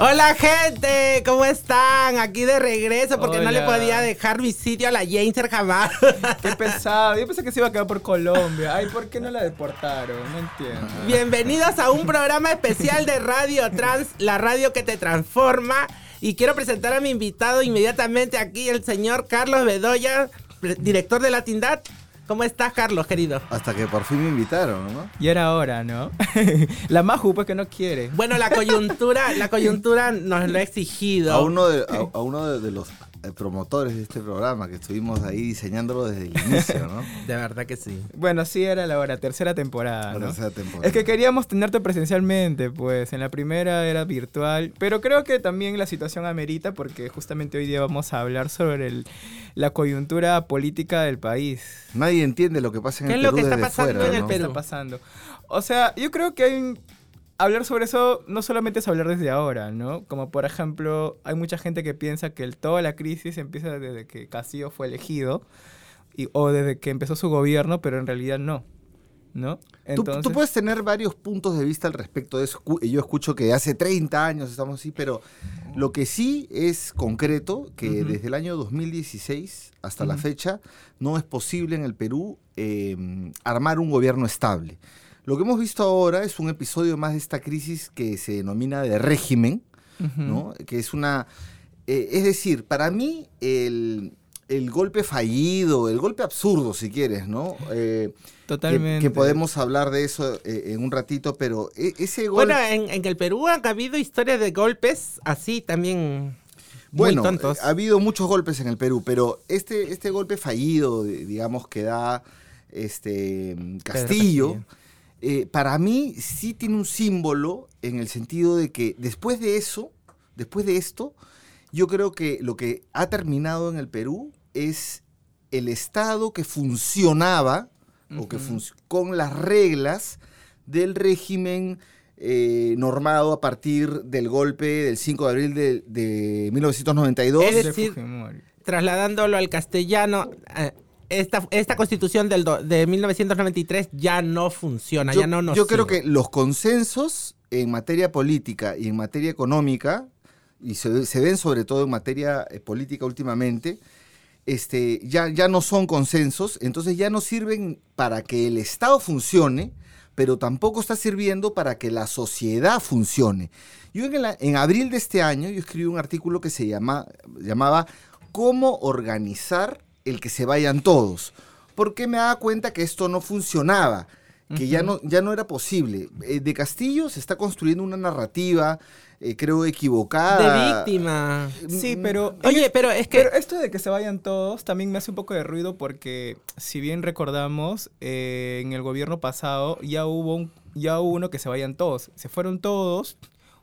Hola gente, ¿cómo están? Aquí de regreso porque no le podía dejar mi sitio a la Jainser jamás. Qué pesado. Yo pensé que se iba a quedar por Colombia. Ay, ¿por qué no la deportaron? No entiendo. Bienvenidos a un programa especial de Radio Trans, la radio que te transforma. Y quiero presentar a mi invitado inmediatamente aquí, el señor Carlos Bedoya, director de Latindad. ¿Cómo estás, Carlos, querido? Hasta que por fin me invitaron, ¿no? Y era hora, ¿no? la Maju, pues que no quiere. Bueno, la coyuntura, la coyuntura nos lo ha exigido. A uno de, a, a uno de, de los promotores de este programa que estuvimos ahí diseñándolo desde el inicio, ¿no? De verdad que sí. Bueno, sí era la hora, tercera temporada. La ¿no? tercera temporada. Es que queríamos tenerte presencialmente, pues en la primera era virtual, pero creo que también la situación amerita porque justamente hoy día vamos a hablar sobre el- la coyuntura política del país. Nadie entiende lo que pasa en ¿Qué el es lo Perú que está pasando fuera, en el ¿no? ¿Qué Perú? está pasando? O sea, yo creo que hay un- hablar sobre eso no solamente es hablar desde ahora, ¿no? Como por ejemplo, hay mucha gente que piensa que el- toda la crisis empieza desde que Castillo fue elegido y- o desde que empezó su gobierno, pero en realidad no, ¿no? Tú, tú puedes tener varios puntos de vista al respecto de eso. Cu- Yo escucho que hace 30 años estamos así, pero lo que sí es concreto, que desde el año 2016 hasta la Ujú. fecha no es posible en el Perú eh, armar un gobierno estable. Lo que hemos visto ahora es un episodio más de esta crisis que se denomina de régimen. ¿no? Que es una... eh, es decir, para mí el, el golpe fallido, el golpe absurdo, si quieres, ¿no? Eh, Totalmente. Que, podemos hablar de eso eh, en un ratito, pero e- ese golpe... Bueno, en, en el Perú han habido historias de golpes así también Bueno, ha habido muchos golpes en el Perú, pero este, este golpe fallido, digamos, que da este Castillo, Castillo. Eh, para mí sí tiene un símbolo en el sentido de que después de eso, después de esto, yo creo que lo que ha terminado en el Perú es el Estado que funcionaba o que func- con las reglas del régimen eh, normado a partir del golpe del 5 de abril de, de 1992. Es De decir. Trasladándolo al castellano, eh, esta, esta constitución del do- de 1993 ya no funciona, yo, ya no nos yo creo sirve. que los consensos en materia política y en materia económica, y se, se ven sobre todo en materia eh, política últimamente, este, ya, ya no son consensos, entonces ya no sirven para que el Estado funcione, pero tampoco está sirviendo para que la sociedad funcione. Yo en, el- en abril de este año yo escribí un artículo que se llama, llamaba ¿Cómo organizar el que se vayan todos? Porque me daba cuenta que esto no funcionaba, que ya, no, ya no era posible. Eh, de Castillo se está construyendo una narrativa, eh, creo, equivocada. De víctima. Sí, pero... Oye, pero es que... Pero esto de que se vayan todos también me hace un poco de ruido porque, si bien recordamos, eh, en el gobierno pasado ya hubo, un, ya hubo uno que se vayan todos. Se fueron todos,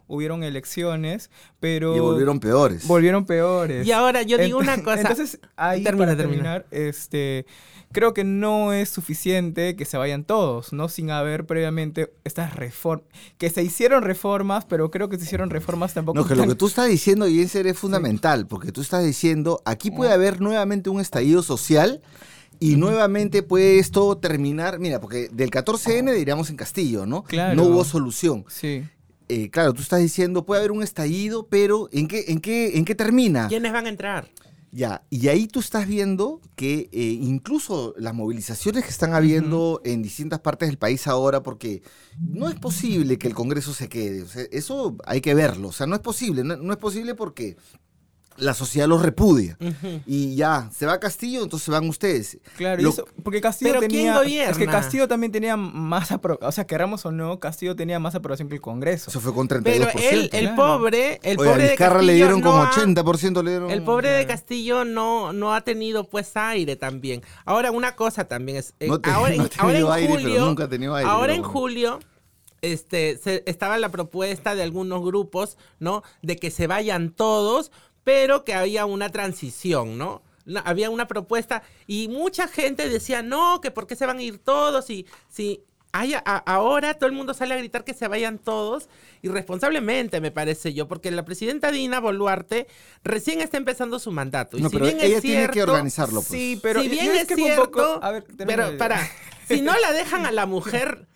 hubieron elecciones, pero... Y volvieron peores. volvieron peores. Y ahora yo digo Ent- una cosa. Entonces, ahí Termina, para termina. terminar, este, creo que no es suficiente que se vayan todos, ¿no? Sin haber previamente estas reformas, que se hicieron reformas, pero creo que se hicieron reformas tampoco. No, que lo que tú estás diciendo, y es fundamental, porque tú estás diciendo, aquí puede haber nuevamente un estallido social y nuevamente puede esto terminar, mira, porque del 14N diríamos en Castillo, ¿no? Claro. No hubo solución. Sí. Eh, claro, tú estás diciendo, puede haber un estallido, pero ¿en qué, en qué, en qué termina? ¿Quiénes van a entrar? Ya, y ahí tú estás viendo que eh, incluso las movilizaciones que están habiendo en distintas partes del país ahora, porque no es posible que el Congreso se quede, o sea, eso hay que verlo, o sea, no es posible, no, no es posible porque la sociedad los repudia. Y ya, se va Castillo, entonces se van ustedes. Claro, y Lo- eso- porque Castillo Pero ¿quién tenía. gobierna? Es que Castillo también tenía más aprobación. O sea, queramos o no, Castillo tenía más aprobación que el Congreso. Eso fue con 32%. Pero él, el claro. pobre, el Oye, a pobre de Castillo le dieron no como ha- 80%, le dieron... El pobre de Castillo no, no ha tenido pues aire también. Ahora una cosa también es, eh, No te- ahora, en- no ha ahora en tenido aire, pero julio, nunca ha tenido aire, ahora pero en bueno. julio, este, se- estaba la propuesta de algunos grupos, ¿no? De que se vayan todos, pero que había una transición, ¿no? Había una propuesta y mucha gente decía, no, que por qué se van a ir todos y si hay a- ahora todo el mundo sale a gritar que se vayan todos, irresponsablemente me parece yo, porque la presidenta Dina Boluarte recién está empezando su mandato. Y No, si pero bien ella es tiene que organizarlo, pues. Sí, pero si bien es que cierto, poco- a ver, pero para, si no la dejan a la mujer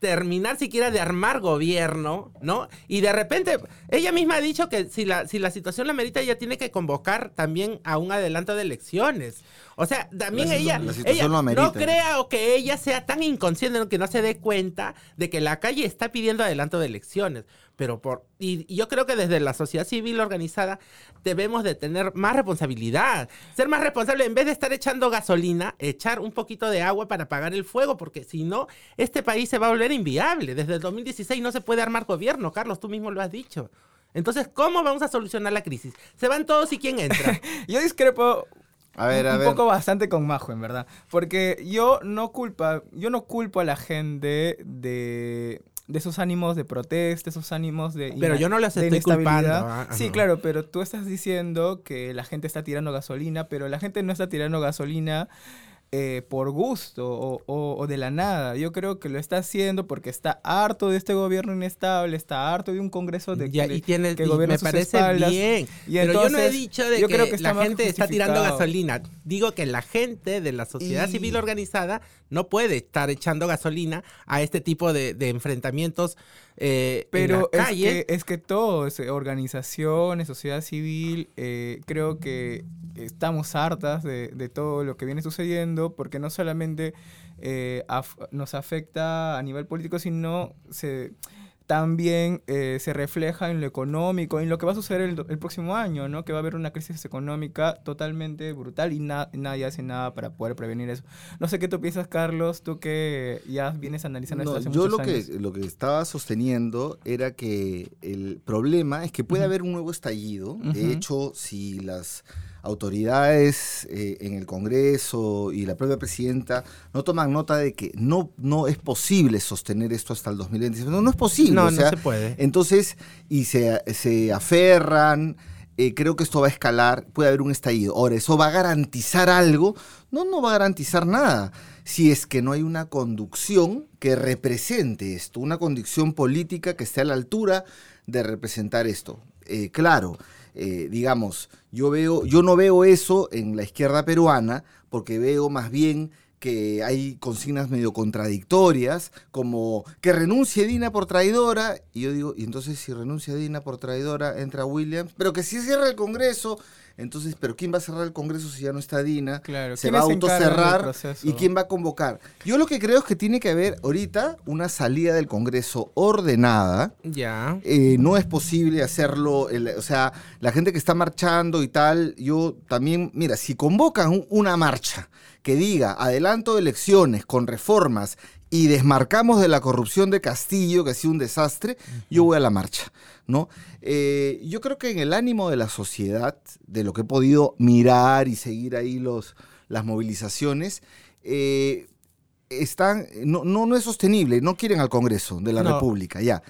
terminar siquiera de armar gobierno, ¿no? Y de repente, ella misma ha dicho que si la, si la situación la merita, ella tiene que convocar también a un adelanto de elecciones. O sea, también La ella, la ella no crea o que ella sea tan inconsciente que no se dé cuenta de que la calle está pidiendo adelanto de elecciones. Pero por, y, y yo creo que desde la sociedad civil organizada debemos de tener más responsabilidad, ser más responsable en vez de estar echando gasolina, echar un poquito de agua para apagar el fuego, porque si no, este país se va a volver inviable. Desde el 2016 no se puede armar gobierno, Carlos, tú mismo lo has dicho. Entonces, ¿cómo vamos a solucionar la crisis? Se van todos y quién entra. Yo discrepo A ver, a un ver. poco bastante con Majo, en verdad. Porque yo no culpa, yo no culpo a la gente de, de esos ánimos de protesta, esos ánimos de Pero ina- yo no los de estoy culpando, ah, Sí, no. claro, pero tú estás diciendo que la gente está tirando gasolina, pero la gente no está tirando gasolina eh, por gusto o, o- o de la nada. Yo creo que lo está haciendo porque está harto de este gobierno inestable, está harto de un congreso de Ya, que, y tiene, que y gobierna me sus parece espaldas. bien. Y pero yo no he dicho de yo que, creo que la gente está tirando gasolina. Digo que la gente de la sociedad Y- civil organizada no puede estar echando gasolina a este tipo de, de enfrentamientos eh, Pero en es la calle. que, es que todos, eh, organizaciones, sociedad civil, eh, creo que estamos hartas de, de todo lo que viene sucediendo, porque no solamente eh, af- nos afecta a nivel político, sino se, también eh, se refleja en lo económico, en lo que va a suceder el, el próximo año, ¿no? que va a haber una crisis económica totalmente brutal y na- nadie hace nada para poder prevenir eso. No sé qué tú piensas, Carlos, tú que ya vienes analizando No, esto hace yo muchos lo que, lo que estaba sosteniendo era que el problema es que puede haber un nuevo estallido. De hecho, si las autoridades eh, en el Congreso y la propia presidenta no toman nota de que no, no es posible sostener esto hasta el 2025, no, no es posible. no, o sea, no se puede. entonces, y se, se aferran, eh, creo que esto va a escalar, puede haber un estallido. Ahora, ¿eso va a garantizar algo? No, no va a garantizar nada. Si es que no hay una conducción que represente esto, una conducción política que esté a la altura de representar esto. Eh, claro, eh, digamos, yo veo, yo no veo eso en la izquierda peruana, porque veo más bien que hay consignas medio contradictorias, como que renuncie Dina por traidora, y yo digo, y entonces si renuncia Dina por traidora, entra Williams, pero que si cierra el Congreso, entonces, pero ¿quién va a cerrar el Congreso si ya no está Dina? Claro, Se va a ¿quiénes se encargan del autocerrar y quién va a convocar. Yo lo que creo es que tiene que haber ahorita una salida del Congreso ordenada, Ya. eh, no es posible hacerlo, el- o sea, la gente que está marchando y tal, yo también, mira, si convocan un- una marcha que diga adelanto de elecciones con reformas y desmarcamos de la corrupción de Castillo, que ha sido un desastre, yo voy a la marcha, ¿no? Eh, yo creo que en el ánimo de la sociedad, de lo que he podido mirar y seguir ahí los, las movilizaciones, eh, están, no, no, no es sostenible, no quieren al Congreso de la No. República, ya.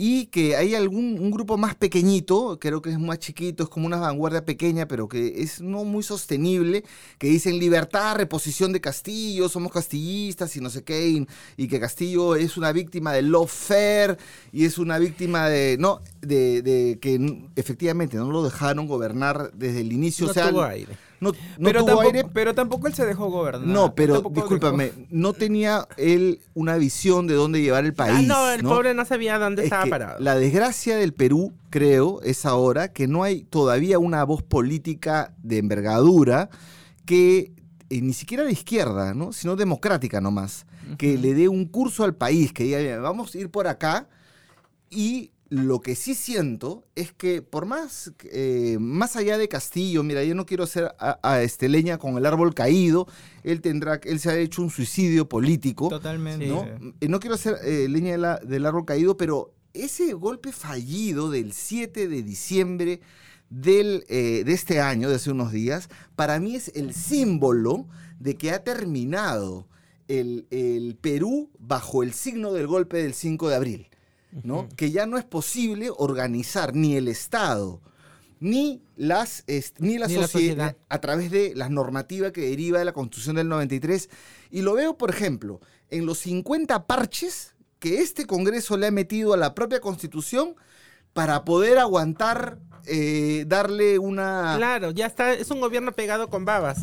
Y que hay algún un grupo más pequeñito, creo que es más chiquito, es como una vanguardia pequeña, pero que es no muy sostenible, que dicen libertad, reposición de Castillo, somos castillistas y no sé qué, y, y que Castillo es una víctima del lawfare y es una víctima de, no, de, de que efectivamente no lo dejaron gobernar desde el inicio, No o sea, tuvo aire. No, no pero, tuvo tampoco, aire, pero tampoco él se dejó gobernar. no, pero discúlpame, no tenía él una visión de dónde llevar el Ah, país. no, el ¿no? pobre no sabía dónde Es estaba parado. La desgracia del Perú, creo, es ahora que no hay todavía una voz política de envergadura que eh, ni siquiera de izquierda, ¿no? sino democrática nomás, que le dé un curso al país, que diga, "Mira, vamos a ir por acá y lo que sí siento es que por más, eh, más allá de Castillo, mira, yo no quiero hacer a, a este leña con el árbol caído, él tendrá, él se ha hecho un suicidio político, Totalmente. ¿no? Eh, no quiero hacer eh, leña de la- del árbol caído, pero ese golpe fallido del 7 de diciembre del, eh, de este año, de hace unos días, para mí es el símbolo de que ha terminado el, el Perú bajo el signo del golpe del 5 de abril. ¿No? Que ya no es posible organizar ni el Estado ni las ni la, Ni la sociedad sociedad. a través de la normativa que deriva de la Constitución del 93 y lo veo por ejemplo en los 50 parches que este Congreso le ha metido a la propia Constitución para poder aguantar eh, darle una Claro, ya está, es un gobierno pegado con babas.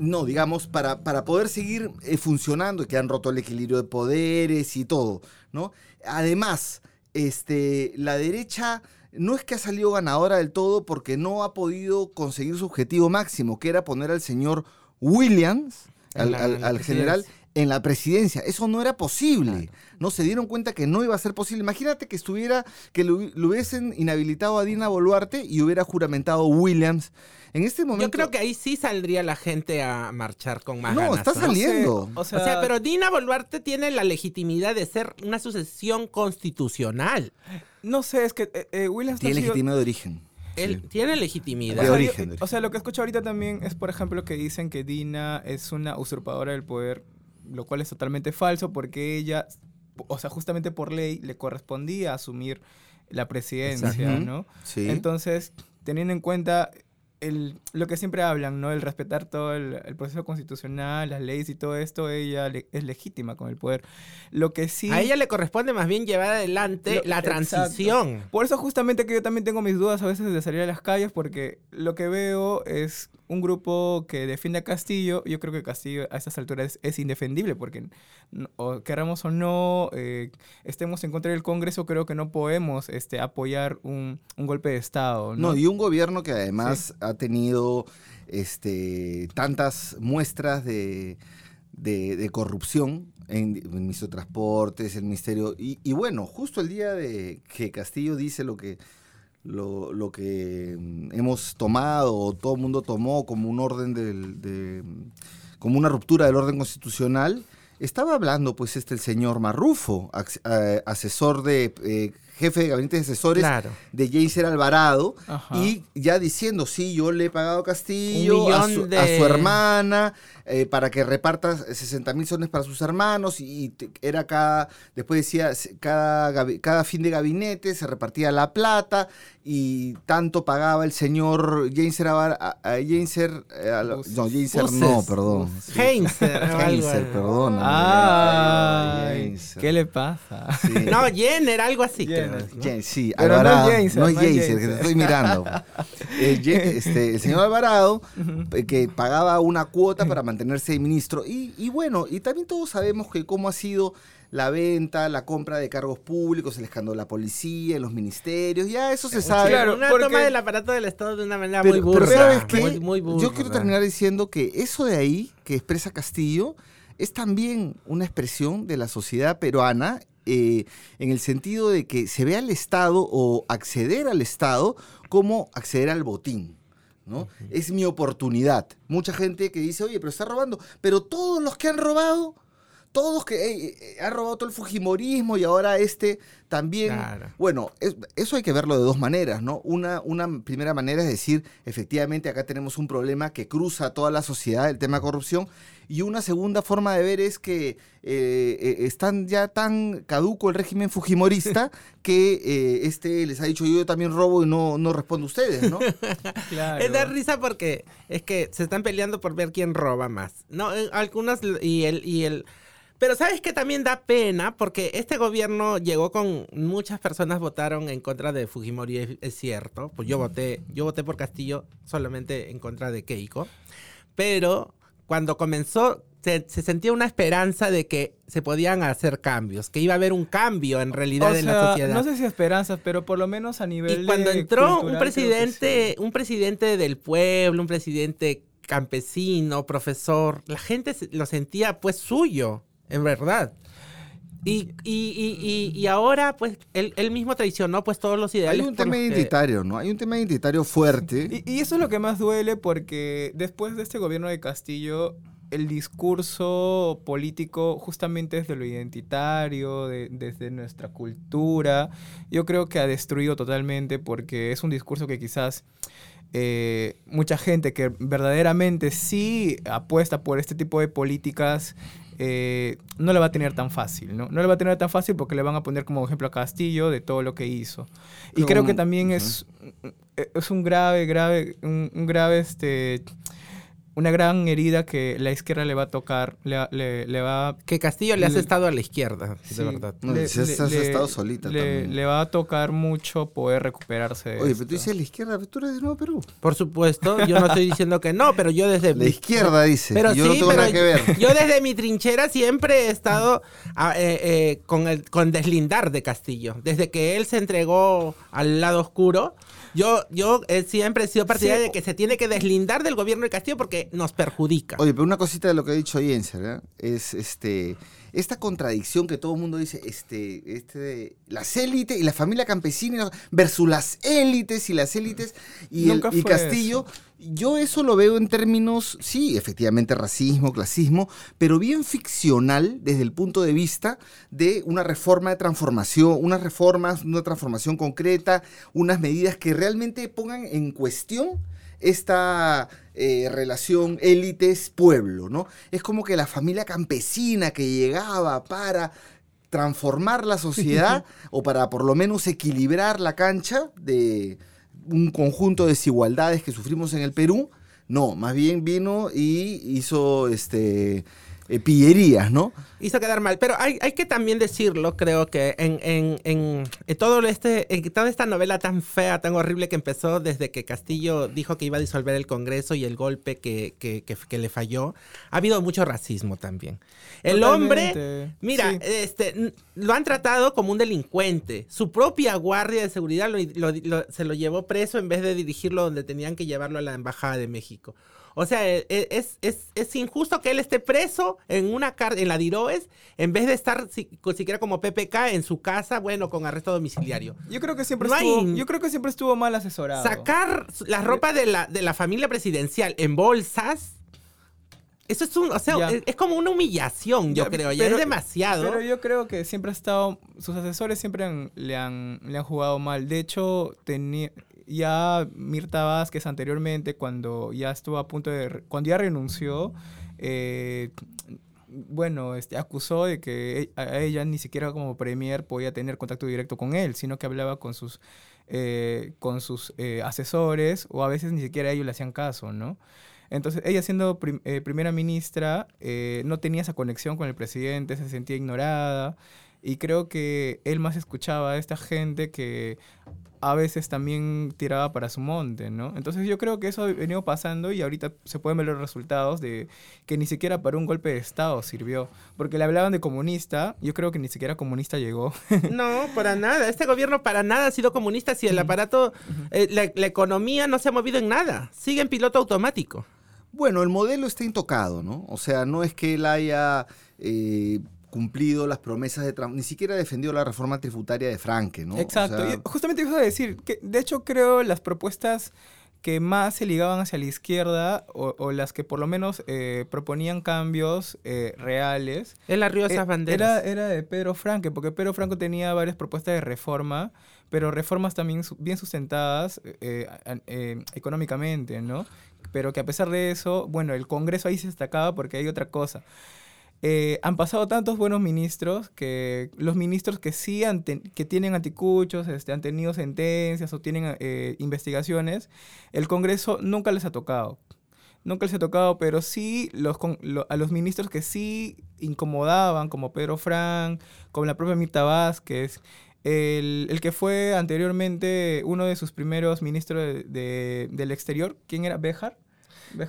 No, digamos, para, para poder seguir eh, funcionando, que han roto el equilibrio de poderes y todo, ¿no? Además, este, la derecha no es que ha salido ganadora del todo porque no ha podido conseguir su objetivo máximo, que era poner al señor Williams, al, al- general. En la presidencia. Eso no era posible. No se dieron cuenta que no iba a ser posible. Imagínate que estuviera, que lo, hubi- lo hubiesen inhabilitado a Dina Boluarte y hubiera juramentado Williams. En este momento. Yo creo que ahí sí saldría la gente a marchar con más No, ganas. está ¿no? saliendo. O O sea, pero Dina Boluarte tiene la legitimidad de ser una sucesión constitucional. No sé, es que eh, eh, Williams no Tiene sido- legitimidad de origen. Él Sí. tiene legitimidad. De origen, o sea, lo que escucho ahorita también es, por ejemplo, que dicen que Dina es una usurpadora del poder, lo cual es totalmente falso porque ella, o sea, justamente por ley le correspondía asumir la presidencia, Exacto. ¿no? Sí. Entonces, teniendo en cuenta el, lo que siempre hablan, ¿no? El respetar todo el, el proceso constitucional, las leyes y todo esto, ella le- es legítima con el poder. Lo que sí... A ella le corresponde más bien llevar adelante Lo- la exacto. transición. Por eso justamente que yo también tengo mis dudas a veces de salir a las calles porque lo que veo es un grupo que defiende a Castillo. Yo creo que Castillo a estas alturas es, es indefendible porque no- o queramos o no eh, estemos en contra del Congreso, creo que no podemos este, apoyar un, un golpe de Estado. ¿no? No, y un gobierno que además ha tenido este, tantas muestras de, de- de corrupción en el Ministerio de Transportes, el Ministerio. Y, y bueno, justo el día de que Castillo dice lo que, lo, que mm, hemos tomado, o todo el mundo tomó como un orden del, de, como una ruptura del orden constitucional. Estaba hablando, pues, este el señor Marrufo, eh, asesor de eh, jefe de gabinete de asesores Claro. de Jaser Alvarado Ajá. y ya diciendo, sí, yo le he pagado a Castillo, a su, de- a su hermana, eh, para que reparta 60 mil sones para sus hermanos, y, era cada, después decía, cada, cada fin de gabinete se repartía la plata, y tanto pagaba el señor a- a Jaser, eh, no, no, perdón. Heinzer, perdón. ¿qué le pasa? Sí. No, Jenner, algo así. Jenner, Jen- sí, Pero no es Alvarado. Jenser, no es no es Jenser, que te estoy mirando. Eh, este, el señor Alvarado, eh, que pagaba una cuota para mantenerse de ministro. Y, y bueno, y también todos sabemos que cómo ha sido la venta, la compra de cargos públicos, el escándalo de la policía, en los ministerios, ya eso se sabe. Claro, una porque- toma del aparato del Estado de una manera Pero, muy pero burda. ¿sabes qué? Muy, muy burda. Yo quiero terminar diciendo que eso de ahí, que expresa Castillo, es también una expresión de la sociedad peruana eh, en el sentido de que se ve al Estado o acceder al Estado como acceder al botín. ¿no? Es mi oportunidad. Mucha gente que dice, oye, pero está robando. Pero todos los que han robado, todos que eh, eh, han robado todo el Fujimorismo y ahora este también. Claro. Bueno, es- eso hay que verlo de dos maneras, ¿no? Una, una primera manera es decir, efectivamente acá tenemos un problema que cruza toda la sociedad, el tema de corrupción. Y una segunda forma de ver es que eh, están ya tan caduco el régimen fujimorista que eh, este les ha dicho yo también robo y no, no respondo a ustedes, ¿no? Claro. Es dar risa porque es que se están peleando por ver quién roba más. No, algunos y el y el pero sabes que también da pena porque este gobierno llegó con muchas personas votaron en contra de Fujimori, es, cierto. Pues yo voté, yo voté por Castillo solamente en contra de Keiko. Pero cuando comenzó se, se sentía una esperanza de que se podían hacer cambios, que iba a haber un cambio en realidad O en la sea, sociedad. No sé si esperanzas, pero por lo menos a nivel Y cuando de entró un cultural, que presidente, sí. un presidente del pueblo, un presidente campesino, profesor, la gente lo sentía pues suyo, en verdad. Y, y, y, y, y ahora pues él, él mismo traicionó pues todos los Hay ideales. un por tema que- identitario, ¿no? Hay un tema identitario fuerte. Y, y eso es lo que más duele porque después de este gobierno de Castillo, el discurso político justamente desde lo identitario, de- desde nuestra cultura, yo creo que ha destruido totalmente porque es un discurso que quizás eh, mucha gente que verdaderamente sí apuesta por este tipo de políticas eh, no le va a tener tan fácil, ¿no? No le va a tener tan fácil porque le van a poner como ejemplo a Castillo de todo lo que hizo. Y creo que también es, es un grave, grave, un, un grave, este, una gran herida que la izquierda le va a tocar, le, le, le va Que Castillo le has Le- estado a la izquierda, Sí. de verdad. No, le- si has- le- has le- estado solita le, también. le va a tocar mucho poder recuperarse de Oye, esto. pero tú dices la izquierda, pero tú eres de Nuevo Perú. Por supuesto, yo no estoy diciendo que no, pero yo desde La izquierda dice. Pero yo sí, no tengo pero nada que ver. yo desde mi trinchera siempre he estado eh, eh, con el con deslindar de Castillo. Desde que él se entregó al lado oscuro, yo, yo eh, siempre he sido partidario Sí. de que se tiene que deslindar del gobierno de Castillo porque nos perjudica. Oye, pero una cosita de lo que ha dicho Jenser, ¿eh? es este esta contradicción que todo el mundo dice, este, este, las élites y la familia campesina versus las élites y las élites y, el, y Castillo. Yo eso lo veo en términos, sí, efectivamente, racismo, clasismo, pero bien ficcional desde el punto de vista de una reforma de transformación, unas reformas, una transformación concreta, unas medidas que realmente pongan en cuestión esta eh, relación élites-pueblo, ¿no? Es como que la familia campesina que llegaba para transformar la sociedad o para por lo menos equilibrar la cancha de un conjunto de desigualdades que sufrimos en el Perú, no, más bien vino y hizo este eh, pillerías, ¿no? hizo quedar mal. Pero hay, hay que también decirlo, creo que en, en, en, en todo este, en toda esta novela tan fea, tan horrible que empezó desde que Castillo dijo que iba a disolver el Congreso y el golpe que, que, que, que le falló, ha habido mucho racismo también. El hombre, mira, Sí. este, lo han tratado como un delincuente. Su propia guardia de seguridad lo- lo- lo- se lo llevó preso en vez de dirigirlo donde tenían que llevarlo a la Embajada de México. O sea, e- e- es, es, es injusto que él esté preso en una en la Diroes en vez de estar si- siquiera como PPK en su casa, bueno, con arresto domiciliario. Yo creo que siempre No hay- estuvo, yo creo que siempre estuvo mal asesorado. Sacar la ropa de la, de la familia presidencial en bolsas, eso es un, o sea, es, es como una humillación, yo Ya, creo, ya pero- es demasiado. Pero yo creo que siempre ha estado, sus asesores siempre han- le, han, le han jugado mal. De hecho, tenía, ya Mirta Vázquez anteriormente, cuando ya estuvo a punto de, cuando ya renunció, eh, bueno, este, acusó de que e- a ella ni siquiera como premier podía tener contacto directo con él, sino que hablaba con sus, eh, con sus eh, asesores o a veces ni siquiera ellos le hacían caso, ¿no? Entonces, ella siendo prim- eh, primera ministra, eh, no tenía esa conexión con el presidente, se sentía ignorada. Y creo que él más escuchaba a esta gente que a veces también tiraba para su monte, ¿no? Entonces yo creo que eso ha venido pasando y ahorita se pueden ver los resultados de que ni siquiera para un golpe de Estado sirvió. Porque le hablaban de comunista, yo creo que ni siquiera comunista llegó. No, para nada. Este gobierno para nada ha sido comunista si el aparato, eh, la, la economía no se ha movido en nada. Sigue en piloto automático. Bueno, el modelo está intocado, ¿no? O sea, no es que él haya eh, cumplido las promesas de Trump, ni siquiera defendió la reforma tributaria de Franke, ¿no? O Exacto. sea, y justamente iba a decir que, de hecho, creo las propuestas que más se ligaban hacia la izquierda o, o las que por lo menos eh, proponían cambios eh, reales Él arrió esas Eh, banderas. Era, era de Pedro Franque, porque Pedro Franco tenía varias propuestas de reforma, pero reformas también su- bien sustentadas eh, eh, económicamente, ¿no? Pero que a pesar de eso, bueno, el Congreso ahí se destacaba porque hay otra cosa. Eh, han pasado tantos buenos ministros que los ministros que sí han que tienen anticuchos, este, han tenido sentencias o tienen eh, investigaciones, el Congreso nunca les ha tocado. Nunca les ha tocado, pero sí los, con- lo- a los ministros que sí incomodaban, como Pedro Frank, como la propia Mirta Vázquez, el, el que fue anteriormente uno de sus primeros ministros de- de- del exterior, ¿quién era? ¿Béjar?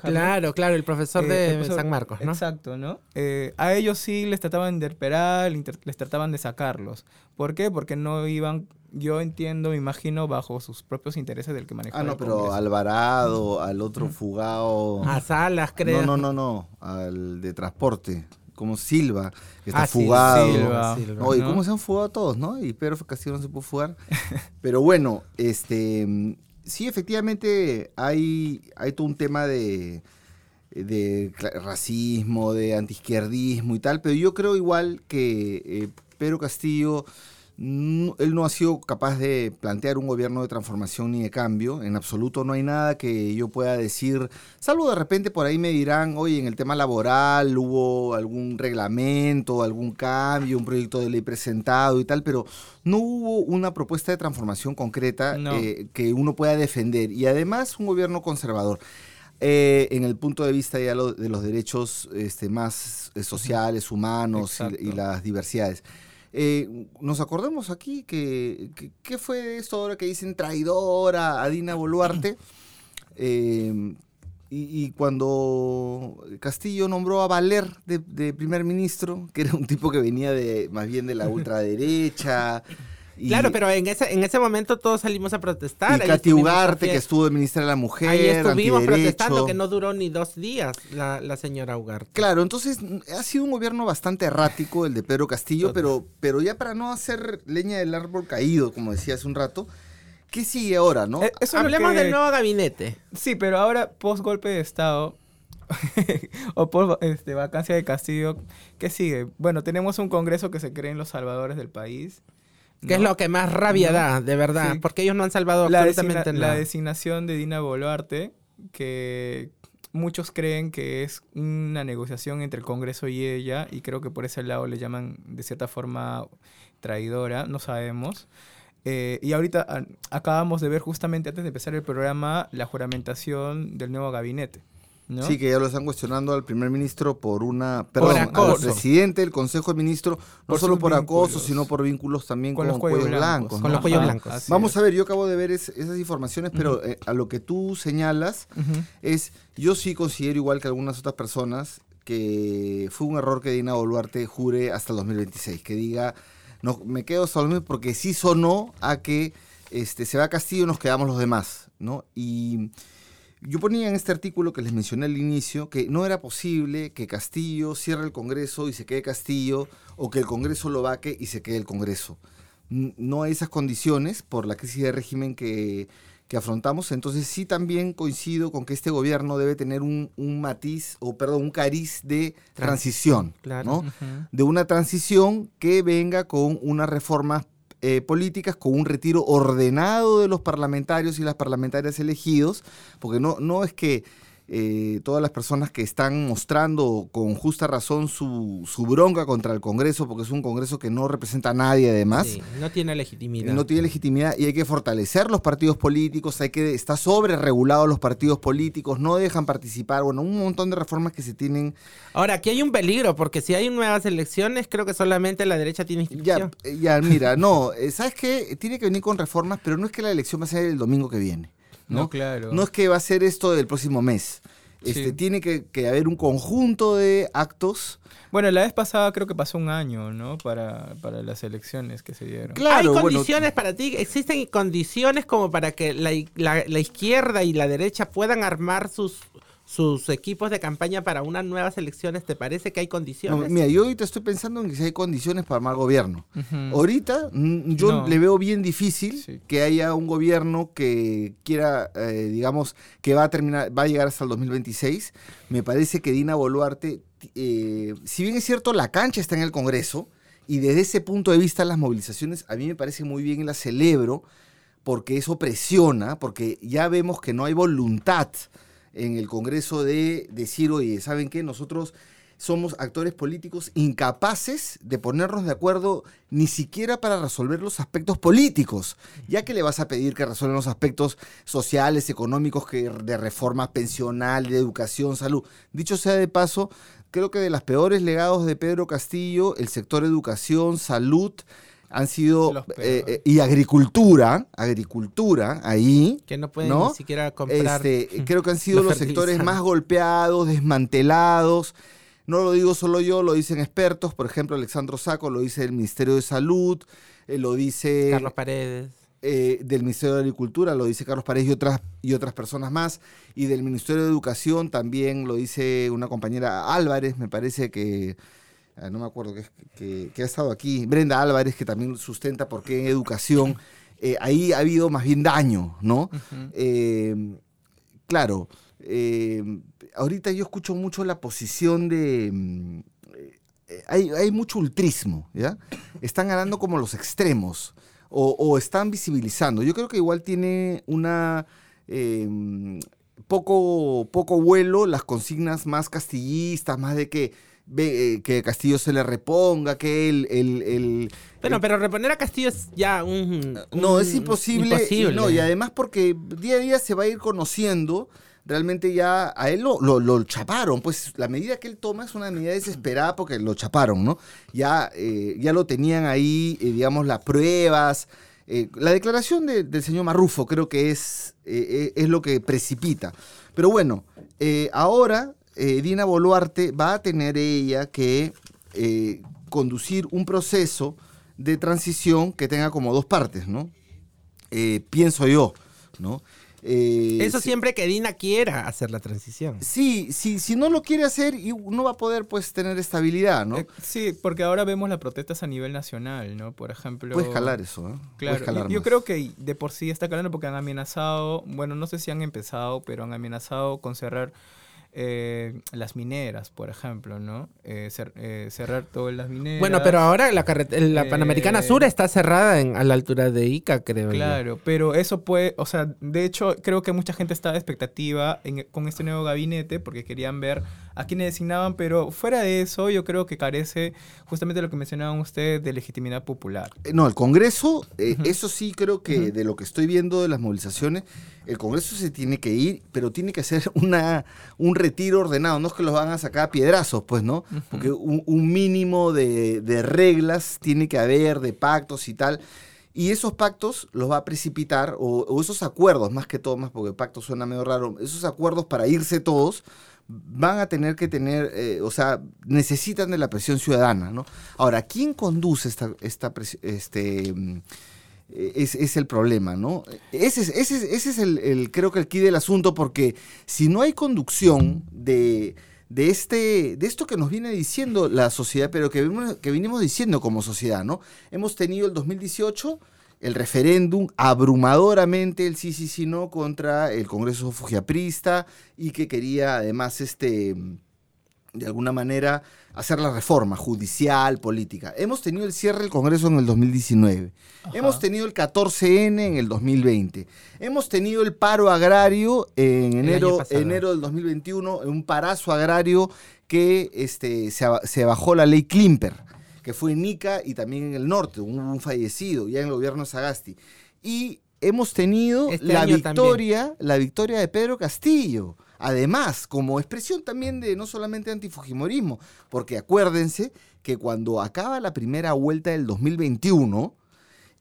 Claro, claro, el profesor Eh, de el profesor- San Marcos, ¿no? Exacto, ¿no? Eh, a ellos sí les trataban de esperar, inter- les trataban de sacarlos. ¿Por qué? Porque no iban, yo entiendo, me imagino, bajo sus propios intereses del que manejaba Ah, no, el pero. Alvarado, al otro fugado. A Salas, creo. No, no, no, no, al de transporte, como Silva, que está Ah, sí, fugado. Silva. Silva. Oye, ¿no? ¿cómo se han fugado todos, no? Y Pedro Castillo no se pudo fugar. Pero bueno, este sí, efectivamente hay, hay todo un tema de, de racismo, de antiizquierdismo y tal, pero yo creo igual que eh, Pedro Castillo, no- él no ha sido capaz de plantear un gobierno de transformación ni de cambio, en absoluto no hay nada que yo pueda decir, salvo de repente por ahí me dirán, oye, en el tema laboral hubo algún reglamento, algún cambio, un proyecto de ley presentado y tal, pero no hubo una propuesta de transformación concreta No. eh, que uno pueda defender y además un gobierno conservador. eh, en el punto de vista ya lo- de los derechos este, más eh, sociales, humanos y las diversidades. Eh, nos acordemos aquí que, que- ¿qué fue esto ahora que dicen traidora a Dina Boluarte? Eh, y, y cuando Castillo nombró a Valer de, de primer ministro, que era un tipo que venía de más bien de la ultraderecha. Y- Claro, pero en ese, en ese momento todos salimos a protestar. y Katy Ugarte, que estuvo de ministra de la Mujer, Ahí estuvimos protestando, que no duró ni dos días la, la señora Ugarte. Claro, entonces ha sido un gobierno bastante errático el de Pedro Castillo, pero, pero ya para no hacer leña del árbol caído, como decía hace un rato, ¿qué sigue ahora, no? Eh, eso Hablemos que- del nuevo gabinete. Sí, pero ahora, post golpe de Estado, o post este, vacancia de Castillo, ¿qué sigue? Bueno, tenemos un Congreso que se cree en los salvadores del país. Que es lo que más rabia No. da, de verdad. Sí. Porque ellos no han salvado la, absolutamente designa- la nada. designación de Dina Boluarte, que muchos creen que es una negociación entre el Congreso y ella, y creo que por ese lado le llaman de cierta forma traidora, no sabemos. Eh, y ahorita ah, acabamos de ver justamente antes de empezar el programa la juramentación del nuevo gabinete. ¿No? Sí, que ya lo están cuestionando al primer ministro por una... Perdón, al acoso. presidente del Consejo de Ministros, no Por solo por acoso, sino por vínculos también con, con los cuellos blancos. blancos. Con ¿no? los cuellos blancos. así Vamos es. a ver, yo acabo de ver es- esas informaciones, pero eh, a lo que tú señalas, es, yo sí considero igual que algunas otras personas que fue un error que Dina Boluarte jure hasta el 2026, que diga, no, me quedo hasta el 2026 porque sí sonó a que este, se va a Castillo y nos quedamos los demás, ¿no? Y yo ponía en este artículo que les mencioné al inicio que no era posible que Castillo cierre el Congreso y se quede Castillo, o que el Congreso lo vaque y se quede el Congreso. No hay esas condiciones por la crisis de régimen que, que afrontamos, entonces sí también coincido con que este gobierno debe tener un, un matiz, o perdón, un cariz de transición, Claro. ¿no? De una transición que venga con unas reformas eh, políticas, con un retiro ordenado de los parlamentarios y las parlamentarias elegidos, porque no, no es que eh, todas las personas que están mostrando con justa razón su, su bronca contra el Congreso, porque es un Congreso que no representa a nadie además, Sí, no tiene legitimidad. no tiene legitimidad y hay que fortalecer los partidos políticos, hay que está sobre regulado los partidos políticos, no dejan participar, bueno, un montón de reformas que se tienen Ahora, aquí hay un peligro, porque si hay nuevas elecciones, creo que solamente la derecha tiene Ya, inscripción. ya, mira, no, eh, ¿sabes qué? Tiene que venir con reformas, pero no es que la elección va a ser el domingo que viene. No, No, claro. No es que va a ser esto del próximo mes. Este, Sí. Tiene que, que haber un conjunto de actos. Bueno, la vez pasada creo que pasó un año, ¿no? Para, para las elecciones que se dieron. Claro, ¿Hay bueno, condiciones para ti? ¿Existen condiciones como para que la, la- la izquierda y la derecha puedan armar sus, sus equipos de campaña para unas nuevas elecciones? ¿Te parece que hay no, condiciones? mira, yo ahorita estoy pensando en que si hay condiciones para armar gobierno. Ahorita yo No. le veo bien difícil Sí. que haya un gobierno que quiera, eh, digamos, que va a terminar, va a llegar hasta el 2026. Me parece que Dina Boluarte, eh, si bien es cierto, la cancha está en el Congreso y desde ese punto de vista las movilizaciones a mí me parece muy bien y las celebro porque eso presiona, porque ya vemos que no hay voluntad en el Congreso de decir, oye, ¿saben qué? Nosotros somos actores políticos incapaces de ponernos de acuerdo ni siquiera para resolver los aspectos políticos, ya que le vas a pedir que resuelvan los aspectos sociales, económicos, que de reforma pensional, de educación, salud. Dicho sea de paso, creo que de los peores legados de Pedro Castillo, el sector educación, salud, han sido, eh, eh, y agricultura, agricultura, ahí, Que no pueden ¿no? ni siquiera comprar. este, creo que han sido los los sectores más golpeados, desmantelados. No lo digo solo yo, lo dicen expertos. Por ejemplo, Alexandro Saco lo dice el Ministerio de Salud, eh, lo dice Carlos Paredes. del Ministerio de Agricultura, lo dice Carlos Paredes y otras, y otras personas más. Y del Ministerio de Educación también lo dice una compañera Álvarez, me parece que, no me acuerdo, que, que- que ha estado aquí, Brenda Álvarez, que también sustenta por qué en educación. eh, ahí ha habido más bien daño, ¿no? Eh, claro, eh, ahorita yo escucho mucho la posición de... mm, hay, hay mucho ultrismo, ¿ya? Están ganando como los extremos o, o están visibilizando. Yo creo que igual tiene una... eh, poco, poco vuelo las consignas más castillistas, más de que, que Castillo se le reponga, que el... el, el- Bueno, pero reponer a Castillo es ya un. no, es imposible. y no, y además porque día a día se va a ir conociendo realmente ya a él lo, lo, lo chaparon, pues la medida que él toma es una medida desesperada porque lo chaparon, ¿no? Ya, eh, ya lo tenían ahí, eh, digamos, las pruebas. Eh, la declaración de- del señor Marrufo creo que es, eh, eh, es lo que precipita. Pero bueno, eh, ahora eh, Dina Boluarte va a tener ella que eh, conducir un proceso de transición que tenga como dos partes, ¿no? Eh, pienso yo, ¿no? Eh, Eso si- siempre que Dina quiera hacer la transición. Sí, sí, si no lo quiere hacer, y no va a poder pues tener estabilidad, ¿no? Eh, sí, porque ahora vemos las protestas a nivel nacional, ¿no? Por ejemplo... Puedes calar eso, ¿eh? Claro, yo, yo creo que de por sí está calando porque han amenazado, bueno, no sé si han empezado, pero han amenazado con cerrar eh, las mineras, por ejemplo, ¿no? Eh, cer- eh, cerrar todas las mineras. Bueno, pero ahora la, la Panamericana Sur está cerrada en- a la altura de Ica, creo. yo. Claro, pero eso puede, o sea, de hecho creo que mucha gente estaba de expectativa en- con este nuevo gabinete porque querían ver a quiénes designaban, pero fuera de eso yo creo que carece justamente lo que mencionaban ustedes de legitimidad popular. Eh, No, el Congreso, eh, eso sí creo que de lo que estoy viendo de las movilizaciones, el Congreso se tiene que ir, pero tiene que hacer una, un retiro ordenado, no es que los van a sacar a piedrazos, pues, ¿no? Porque un, un mínimo de, de reglas tiene que haber, de pactos y tal. Y esos pactos los va a precipitar, o, o esos acuerdos, más que todo, más porque pacto suena medio raro, esos acuerdos para irse todos van a tener que tener, eh, o sea, necesitan de la presión ciudadana, ¿no? Ahora, ¿quién conduce esta, esta este, mm, es, el problema, ¿no? Ese es, ese es, ese es el, el- creo que el key del asunto, porque si no hay conducción de, de, este, de esto que nos viene diciendo la sociedad, pero que, que venimos diciendo como sociedad, ¿no? Hemos tenido el 2018 el referéndum abrumadoramente el sí, sí, sí, no contra el Congreso Fujiaprista y que quería además este de alguna manera hacer la reforma judicial, política. Hemos tenido el cierre del Congreso en el 2019. Ajá. Hemos tenido el 14N en el 2020. Hemos tenido el paro agrario en enero, enero del 2021, un parazo agrario que este, se bajó la ley Klimper, que fue en Ica y también en el norte, un fallecido ya en el gobierno de Sagasti. Y hemos tenido Este la victoria, la victoria de Pedro Castillo. Además, como expresión también de no solamente antifujimorismo, porque acuérdense que cuando acaba la primera vuelta del 2021,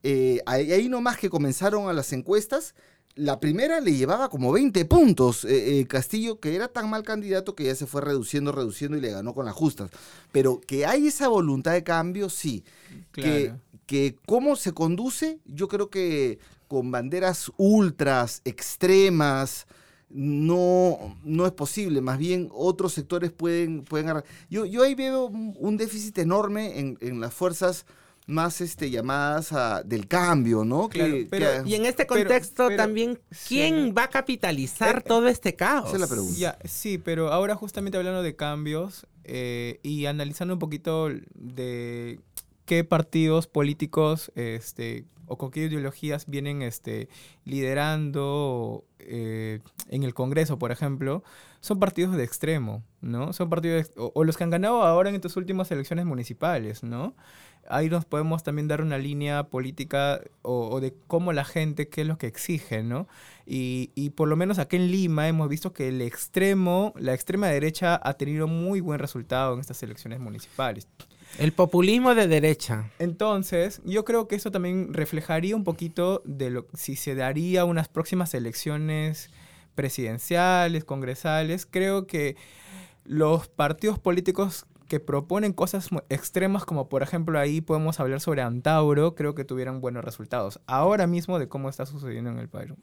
eh, ahí, ahí nomás que comenzaron a las encuestas, la primera le llevaba como 20 puntos eh, eh, Castillo, que era tan mal candidato que ya se fue reduciendo, reduciendo y le ganó con las justas. Pero que hay esa voluntad de cambio, sí. Que, Claro. que cómo se conduce, yo creo que con banderas ultras, extremas, no, no es posible. Más bien otros sectores pueden... pueden yo, yo ahí veo un, un déficit enorme en, en las fuerzas más este, llamadas a- del cambio, ¿no? Claro, Que- pero- que- Y en este Pero- contexto pero- también, ¿quién sí. va a capitalizar Eh, todo este caos? esa es la pregunta. Ya, sí, pero ahora justamente hablando de cambios eh, y analizando un poquito de qué partidos políticos este, o con qué ideologías vienen este, liderando eh, en el Congreso, por ejemplo, son partidos de extremo, ¿no? Son partidos, de- o, o los que han ganado ahora en estas últimas elecciones municipales, ¿no? Ahí nos podemos también dar una línea política o, o de cómo la gente, qué es lo que exige, ¿no? Y, y por lo menos aquí en Lima hemos visto que el extremo, la extrema derecha ha tenido muy buen resultado en estas elecciones municipales. El populismo de derecha. Entonces, yo creo que eso también reflejaría un poquito de lo si se daría unas próximas elecciones presidenciales, congresales. Creo que los partidos políticos que proponen cosas extremas, como por ejemplo ahí podemos hablar sobre Antauro, creo que tuvieran buenos resultados. Ahora mismo de cómo está sucediendo en el Perú.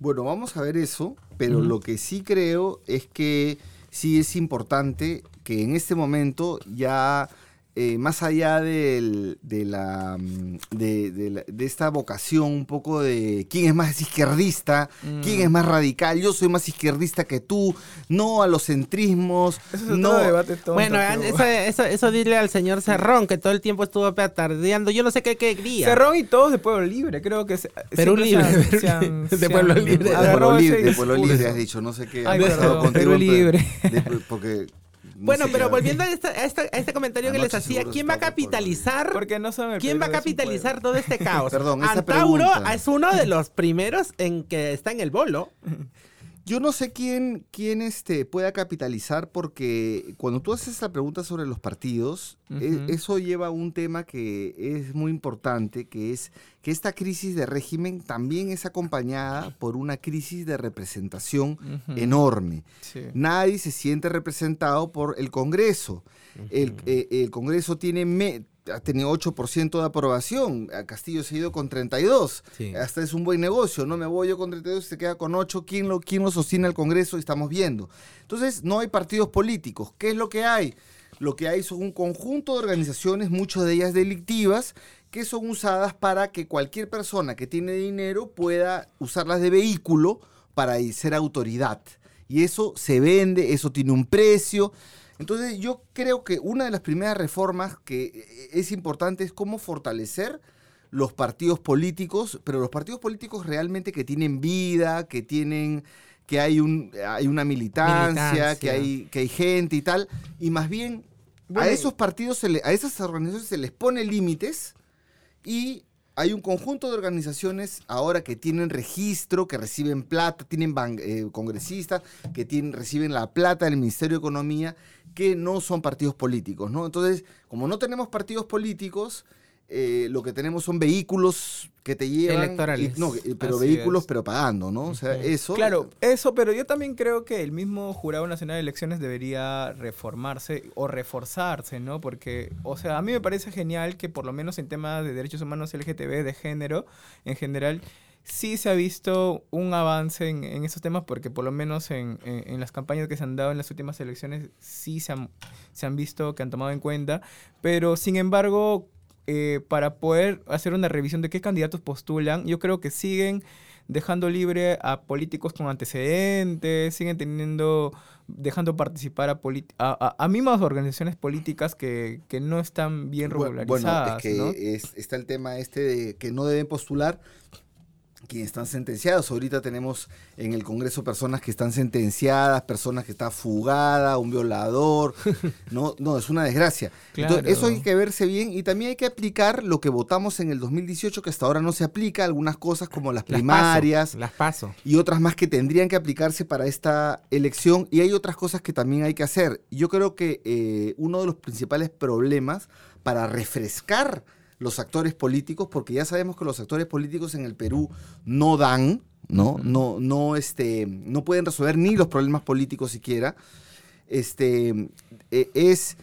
Bueno, vamos a ver eso, pero lo que sí creo es que sí es importante que en este momento ya, eh, más allá del- de, la, mm, de, de la- de esta vocación un poco de quién es más izquierdista, quién Mm. es más radical, yo soy más izquierdista que tú, no a los centrismos, Ese es no... debate tonto, bueno, eso, eso, eso dile al señor Cerrón, que todo el tiempo estuvo petardeando. Yo no sé qué quería. Cerrón y todos de Pueblo Libre, creo que... se- Perú siempre Libre, de Pueblo Libre. De Pueblo Libre, de Pueblo discurso. Libre has dicho, no sé qué. ha Ay, pasado perdón, contigo Perú en- Libre. de- porque... no Bueno, pero volviendo a, esta- a esta- a este comentario que les hacía, ¿quién va a capitalizar? Porque no son el ¿Quién va a capitalizar todo este caos? Perdón, esa Antauro pregunta. es uno de los primeros en que está en el bolo. Yo no sé quién, quién este, pueda capitalizar porque cuando tú haces la pregunta sobre los partidos, e- eso lleva a un tema que es muy importante, que es que esta crisis de régimen también es acompañada por una crisis de representación enorme. Sí. Nadie se siente representado por el Congreso. El, eh, el Congreso tiene me- ha tenido 8% de aprobación. A Castillo se ha ido con 32. Sí. Hasta es un buen negocio. No me voy yo con 32 y se queda con 8. ¿Quién lo, ¿Quién lo sostiene al Congreso? Estamos viendo. Entonces, no hay partidos políticos. ¿Qué es lo que hay? Lo que hay son un conjunto de organizaciones, muchas de ellas delictivas, que son usadas para que cualquier persona que tiene dinero pueda usarlas de vehículo para ser autoridad. Y eso se vende, eso tiene un precio. Entonces yo creo que una de las primeras reformas que eh, es importante es cómo fortalecer los partidos políticos, pero los partidos políticos realmente que tienen vida, que tienen que hay un hay una militancia, Militancia. que hay que hay gente y tal, y más bien Bueno, a esos partidos se le- a esas organizaciones se les pone límites y hay un conjunto de organizaciones ahora que tienen registro, que reciben plata, tienen eh, congresistas, que tienen, reciben la plata del Ministerio de Economía, que no son partidos políticos, ¿no? Entonces, como no tenemos partidos políticos, eh, lo que tenemos son vehículos que te llevan... Electorales. y- no, eh, pero Así vehículos, es. pero pagando, ¿no? O sea, eso... Claro, eso, pero yo también creo que el mismo Jurado Nacional de Elecciones debería reformarse o reforzarse, ¿no? Porque, o sea, a mí me parece genial que por lo menos en temas de derechos humanos LGTB, de género, en general, sí se ha visto un avance en, en esos temas, porque por lo menos en, en- en las campañas que se han dado en las últimas elecciones sí se han, se han visto que han tomado en cuenta, pero sin embargo, eh, para poder hacer una revisión de qué candidatos postulan, yo creo que siguen dejando libre a políticos con antecedentes, siguen teniendo, dejando participar a, a, a- a mismas organizaciones políticas que, que no están bien regularizadas. Bueno, es que ¿no? es- está el tema este de que no deben postular quienes están sentenciados. Ahorita tenemos en el Congreso personas que están sentenciadas, personas que están fugadas, un violador. No, no, es una desgracia. Entonces, eso hay que verse bien y también hay que aplicar lo que votamos en el 2018, que hasta ahora no se aplica, algunas cosas como las Las primarias paso, las paso. y otras más que tendrían que aplicarse para esta elección. Y hay otras cosas que también hay que hacer. Yo creo que eh, uno de los principales problemas para refrescar los actores políticos, porque ya sabemos que los actores políticos en el Perú no dan, ¿no? No, no, este, no pueden resolver ni los problemas políticos siquiera. Este, eh, es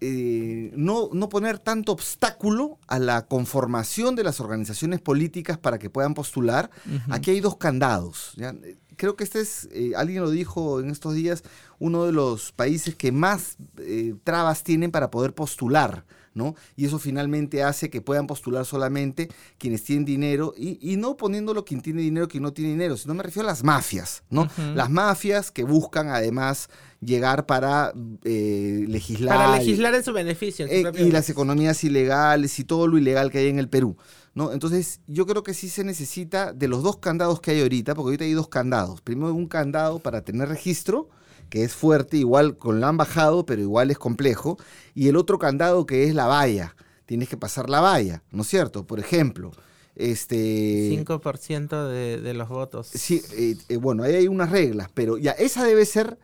eh, no, no poner tanto obstáculo a la conformación de las organizaciones políticas para que puedan postular. Aquí hay dos candados. ¿ya? Creo que este es, eh, alguien lo dijo en estos días, uno de los países que más eh, trabas tienen para poder postular. ¿No? Y eso finalmente hace que puedan postular solamente quienes tienen dinero y, y no poniéndolo quien tiene dinero, quien no tiene dinero, sino me refiero a las mafias, ¿no? Las mafias que buscan además llegar para eh, legislar. Para legislar en su beneficio. en su eh, y las economías ilegales y todo lo ilegal que hay en el Perú. ¿no? Entonces, yo creo que sí se necesita de los dos candados que hay ahorita, porque ahorita hay dos candados. Primero, un candado para tener registro, que es fuerte, igual con la han bajado, pero igual es complejo. Y el otro candado que es la valla. Tienes que pasar la valla, ¿no es cierto? Por ejemplo, este. 5% de, de los votos. Sí, eh, eh, bueno, ahí hay unas reglas, pero ya esa debe ser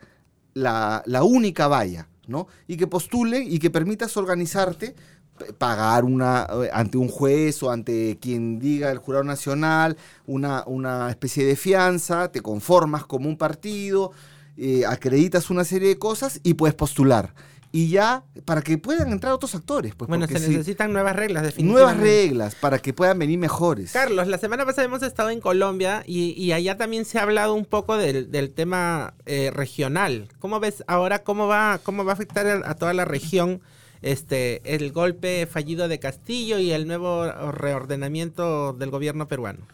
la, la única valla, ¿no? Y que postule y que permitas organizarte, pagar una eh, ante un juez o ante quien diga el jurado nacional, una, una especie de fianza, te conformas como un partido, eh, acreditas una serie de cosas y puedes postular. Y ya, para que puedan entrar otros actores, pues bueno, se sí, necesitan nuevas reglas, definitivamente. nuevas reglas para que puedan venir mejores. Carlos, la semana pasada hemos estado en Colombia y, y allá también se ha hablado un poco del, del tema eh, regional. ¿Cómo ves ahora cómo va, cómo va a afectar a, a toda la región este, el golpe fallido de Castillo y el nuevo reordenamiento del gobierno peruano?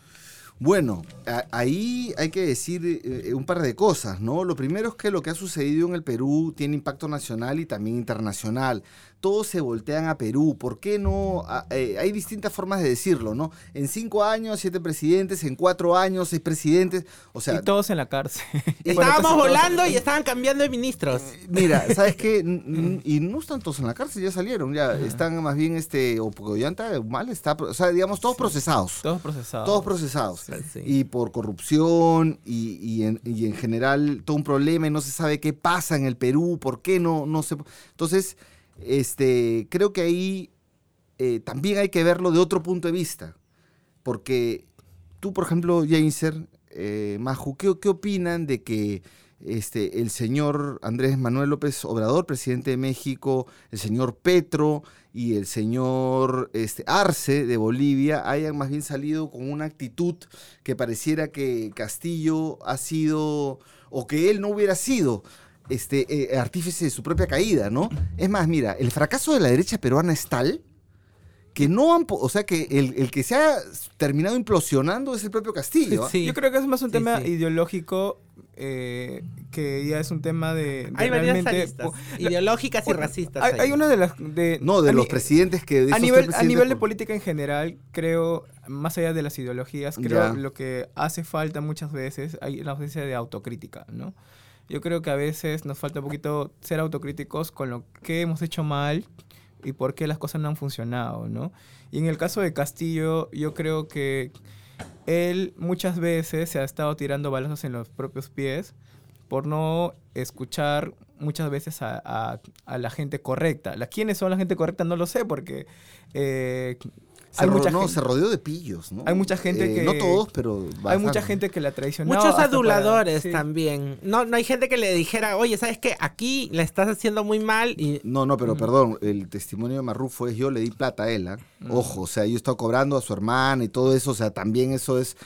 Bueno, a- ahí hay que decir eh, un par de cosas, ¿no? Lo primero es que lo que ha sucedido en el Perú tiene impacto nacional y también internacional. Todos se voltean a Perú. ¿Por qué no? Ah, eh, hay distintas formas de decirlo, ¿no? En cinco años, siete presidentes, en cuatro años, seis presidentes. O sea, y todos en la cárcel. Y- Estábamos todos- volando y estaban cambiando de ministros. Mira, ¿sabes qué? Y no están todos en la cárcel, ya salieron, ya están más bien, este, o porque Ollanta mal está, o sea, digamos, todos procesados. Todos procesados. Todos procesados. Sí. Y por corrupción y, y en, y en general todo un problema y no se sabe qué pasa en el Perú, por qué no, no se... Entonces, este, creo que ahí eh, también hay que verlo de otro punto de vista. Porque tú, por ejemplo, Jainser, eh, Maju, ¿qué, opinan de que este, el señor Andrés Manuel López Obrador, presidente de México, el señor Petro y el señor este, Arce de Bolivia hayan más bien salido con una actitud que pareciera que Castillo ha sido, o que él no hubiera sido, este, eh, artífice de su propia caída, ¿no? Es más, mira, el fracaso de la derecha peruana es tal que no han, o sea, que el, el que se ha terminado implosionando es el propio Castillo. ¿ah? Sí. Yo creo que es más un Sí, tema sí. ideológico eh, que ya es un tema de, de Hay realmente... aristas, po- ideológicas y racistas. Hay, hay una de las... De, No, de a los presidentes que... de A nivel, a nivel de política en general, creo, más allá de las ideologías, creo Ya. lo que hace falta muchas veces, hay la ausencia de autocrítica, ¿no? Yo creo que a veces nos falta un poquito ser autocríticos con lo que hemos hecho mal y por qué las cosas no han funcionado, ¿no? Y en el caso de Castillo, yo creo que él muchas veces se ha estado tirando balazos en los propios pies por no escuchar muchas veces a, la gente correcta. ¿Quiénes son la gente correcta? No lo sé, porque eh, Se, hay, mucha no, gente, se rodeó de pillos, ¿no? hay mucha gente Eh, que... No todos, pero... hay mucha bastante. gente que la traicionó. Muchos para- aduladores sí. también. No, no hay gente que le dijera, oye, ¿sabes qué? Aquí la estás haciendo muy mal y No, no, pero perdón, el testimonio de Marrufo es yo le di plata a él, ¿ah? Ojo, o sea, yo he estado cobrando a su hermana y todo eso, o sea, también eso es...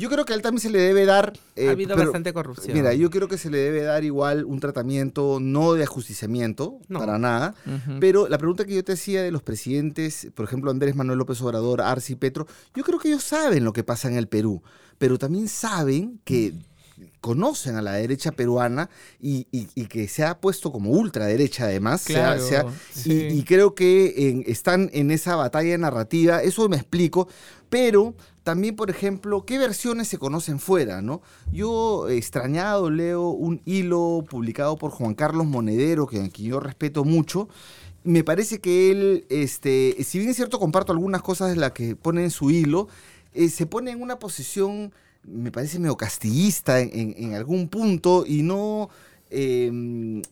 Yo creo que a él también se le debe dar... eh, ha habido pero- bastante corrupción. Mira, yo creo que se le debe dar igual un tratamiento no de ajusticiamiento, No. para nada, pero la pregunta que yo te hacía de los presidentes, por ejemplo, Andrés Manuel López Obrador, Arce y Petro, yo creo que ellos saben lo que pasa en el Perú, pero también saben que conocen a la derecha peruana y, y- y que se ha puesto como ultraderecha además. se ha- Claro, se ha- sí. y, y creo que en- están en esa batalla narrativa, eso me explico, pero también, por ejemplo, qué versiones se conocen fuera, ¿no? Yo, extrañado, leo un hilo publicado por Juan Carlos Monedero, que, a quien yo respeto mucho. Me parece que él, este, si bien es cierto, comparto algunas cosas de las que pone en su hilo, eh, se pone en una posición, me parece medio castillista en algún punto y no, eh,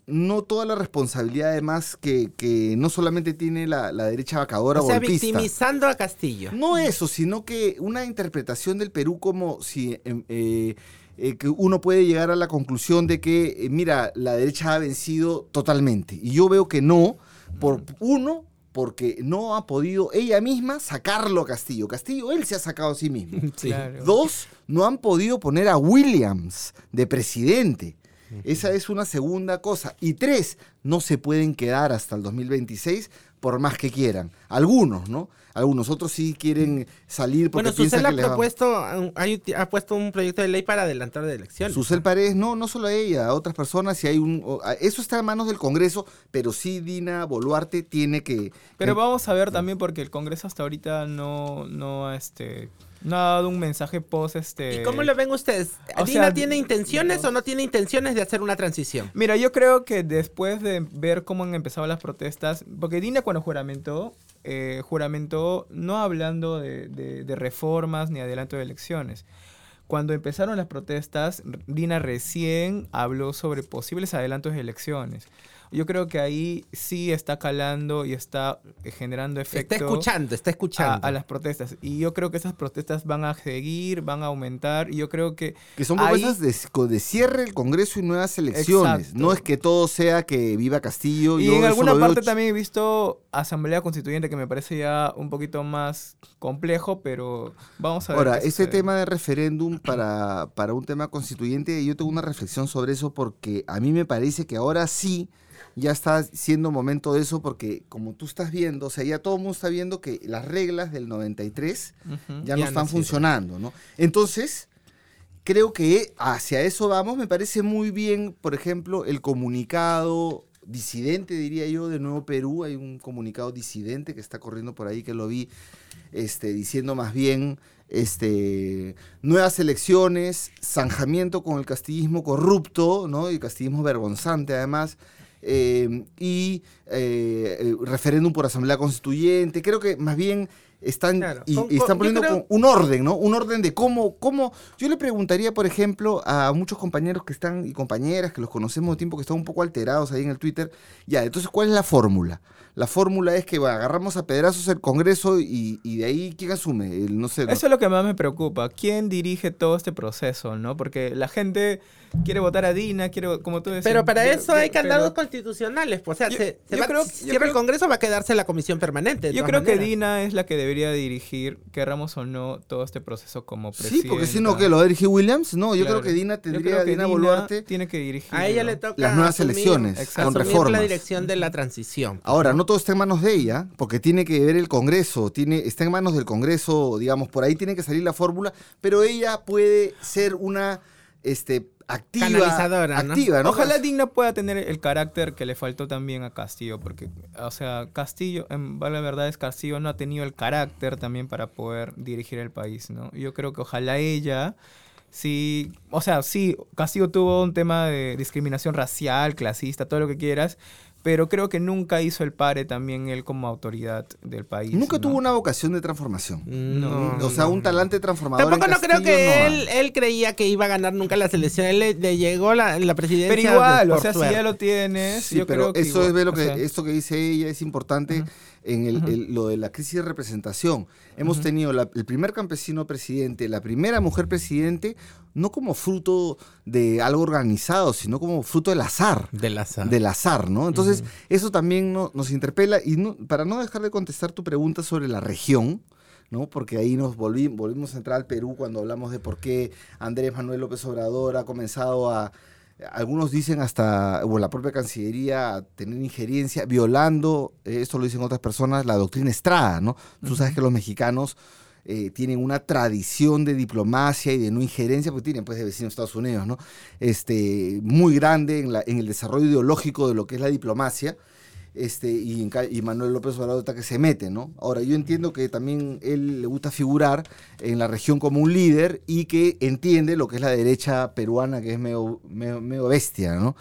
no toda la responsabilidad además que, que no solamente tiene la, la derecha vacadora o sea, golpista. victimizando a Castillo. No eso, sino que una interpretación del Perú como si em, eh, eh, que uno puede llegar a la conclusión de que, eh, mira, la derecha ha vencido totalmente. Y yo veo que no, por uno, porque no ha podido ella misma sacarlo a Castillo. Castillo, él se ha sacado a sí mismo. Sí. Claro. Dos, no han podido poner a Williams de presidente. Esa es una segunda cosa. Y tres, no se pueden quedar hasta el 2026 por más que quieran. Algunos, ¿no? Algunos otros sí quieren salir porque Bueno, Susel piensan ha que propuesto, um, hay- ha puesto un proyecto de ley para adelantar de elecciones. Susel Paredes, no, no solo a ella, a otras personas, si hay un... Eso está en manos del Congreso, pero sí Dina Boluarte tiene que... Pero que- vamos a ver también porque el Congreso hasta ahorita no, no, este, no ha dado un mensaje post, este... ¿Y cómo lo ven ustedes? ¿Dina sea, tiene intenciones o no tiene intenciones de hacer una transición? Mira, yo creo que después de ver cómo han empezado las protestas, porque Dina cuando juramentó, eh, juramentó no hablando de, de- de reformas ni adelanto de elecciones. Cuando empezaron las protestas, Dina recién habló sobre posibles adelantos de elecciones. Yo creo que ahí sí está calando y está eh, generando efecto Está escuchando, está escuchando. a las protestas. Y yo creo que esas protestas van a seguir, van a aumentar. Y yo creo que Que son ahí- propuestas de, de cierre el Congreso y nuevas elecciones. Exacto. No es que todo sea que viva Castillo. Y yo en alguna veo parte también he visto Asamblea Constituyente que me parece ya un poquito más complejo, pero vamos a ver. Ahora, sucede. tema de referéndum para, para un tema constituyente, yo tengo una reflexión sobre eso porque a mí me parece que ahora sí ya está siendo momento de eso porque como tú estás viendo, o sea, ya todo el mundo está viendo que las reglas del 93 Ujú. ya, no Ya no están funcionando, ¿no? Entonces, creo que hacia eso vamos. Me parece muy bien, por ejemplo, el comunicado disidente, diría yo, de Nuevo Perú. Hay un comunicado disidente que está corriendo por ahí, que lo vi este, diciendo más bien este, nuevas elecciones, zanjamiento con el castillismo corrupto, ¿no? Y el castillismo vergonzante, además. Eh, y eh, referéndum por asamblea constituyente. Creo que más bien están, Claro. y, Con- y están poniendo creo- un orden, ¿no? Un orden de cómo, cómo. Yo le preguntaría, por ejemplo, a muchos compañeros que están y compañeras que los conocemos de tiempo que están un poco alterados ahí en el Twitter. Ya, entonces, ¿cuál es la fórmula? La fórmula es que bueno, agarramos a pedrazos el Congreso y, y de ahí, ¿quién asume? El, no sé. ¿no? Eso es lo que más me preocupa. ¿Quién dirige todo este proceso, no? Porque la gente quiere votar a Dina, quiere, como tú decías. Pero para eso hay candados constitucionales. pues, O sea, Yo- se, se yo va- creo- si yo cierra el Congreso va a quedarse la comisión permanente. Yo creo que. Dina es la que debería dirigir, querramos o no, todo este proceso como presidenta. Sí, porque si no, ¿qué? ¿Lo dirigir Williams? No, yo Claro. creo que Dina Yo tendría, creo que Dina Dina Boluarte. tiene que dirigir. A ella le toca Las nuevas asumir- elecciones, Exacto. con reformas. la dirección de la transición. Ahora, no todo está en manos de ella, porque tiene que ver el Congreso, tiene, está en manos del Congreso, digamos, por ahí tiene que salir la fórmula, pero ella puede ser una este, activa. Canalizadora, ¿no? activa, ¿no? Ojalá Digna pueda tener el carácter que le faltó también a Castillo, porque, o sea, Castillo, en la verdad es Castillo no ha tenido el carácter también para poder dirigir el país, ¿no? Yo creo que ojalá ella, sí, o sea, sí, Castillo tuvo un tema de discriminación racial, clasista, todo lo que quieras, pero creo que nunca hizo el pare también él como autoridad del país. Nunca ¿no? tuvo una vocación de transformación. No, o sea, no, un talante transformador. Tampoco en no creo que no él, él creía que iba a ganar nunca las elecciones. Él le, le llegó la, la presidencia. Pero igual, o sea, si suerte. ya lo tienes, Sí, yo pero creo que eso igual, es lo o que sea, esto que dice ella es importante en el, el- lo de la crisis de representación. Hemos tenido la- el primer campesino presidente, la primera mujer presidente, no como fruto de algo organizado, sino como fruto del azar. Del azar. Del azar, ¿no? Entonces, eso también no- nos interpela. Y no- para no dejar de contestar tu pregunta sobre la región, ¿no? Porque ahí nos volvi- volvimos a entrar al Perú cuando hablamos de por qué Andrés Manuel López Obrador ha comenzado a. Algunos dicen hasta, o la propia Cancillería, a tener injerencia, violando, esto lo dicen otras personas, la doctrina Estrada, ¿no? Tú sabes que los mexicanos eh, tienen una tradición de diplomacia y de no injerencia, porque tienen pues de vecinos Estados Unidos, ¿no? Este, muy grande en, la- en el desarrollo ideológico de lo que es la diplomacia. Este, y, en ca- y Manuel López Obrador está que se mete, ¿no? Ahora, yo entiendo que también él le gusta figurar en la región como un líder y que entiende lo que es la derecha peruana, que es medio, medio, medio bestia, ¿no?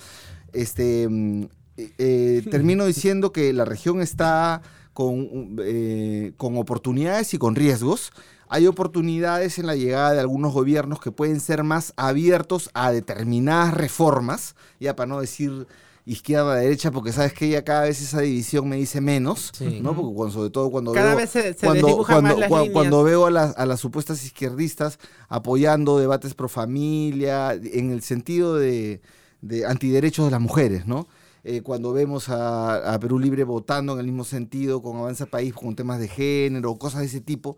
Este, mm, eh, eh, termino diciendo que la región está con, eh, con oportunidades y con riesgos. Hay oportunidades en la llegada de algunos gobiernos que pueden ser más abiertos a determinadas reformas, ya para no decir izquierda derecha, porque sabes que ya cada vez esa división me dice menos, Sí. ¿no? Porque cuando- sobre todo cuando Cada veo, vez se, se cuando, más las cuando veo a las, a las supuestas izquierdistas apoyando debates pro familia, en el sentido de, de antiderechos de las mujeres, ¿no? Eh, cuando vemos a, a Perú Libre votando en el mismo sentido con Avanza País, con temas de género, cosas de ese tipo.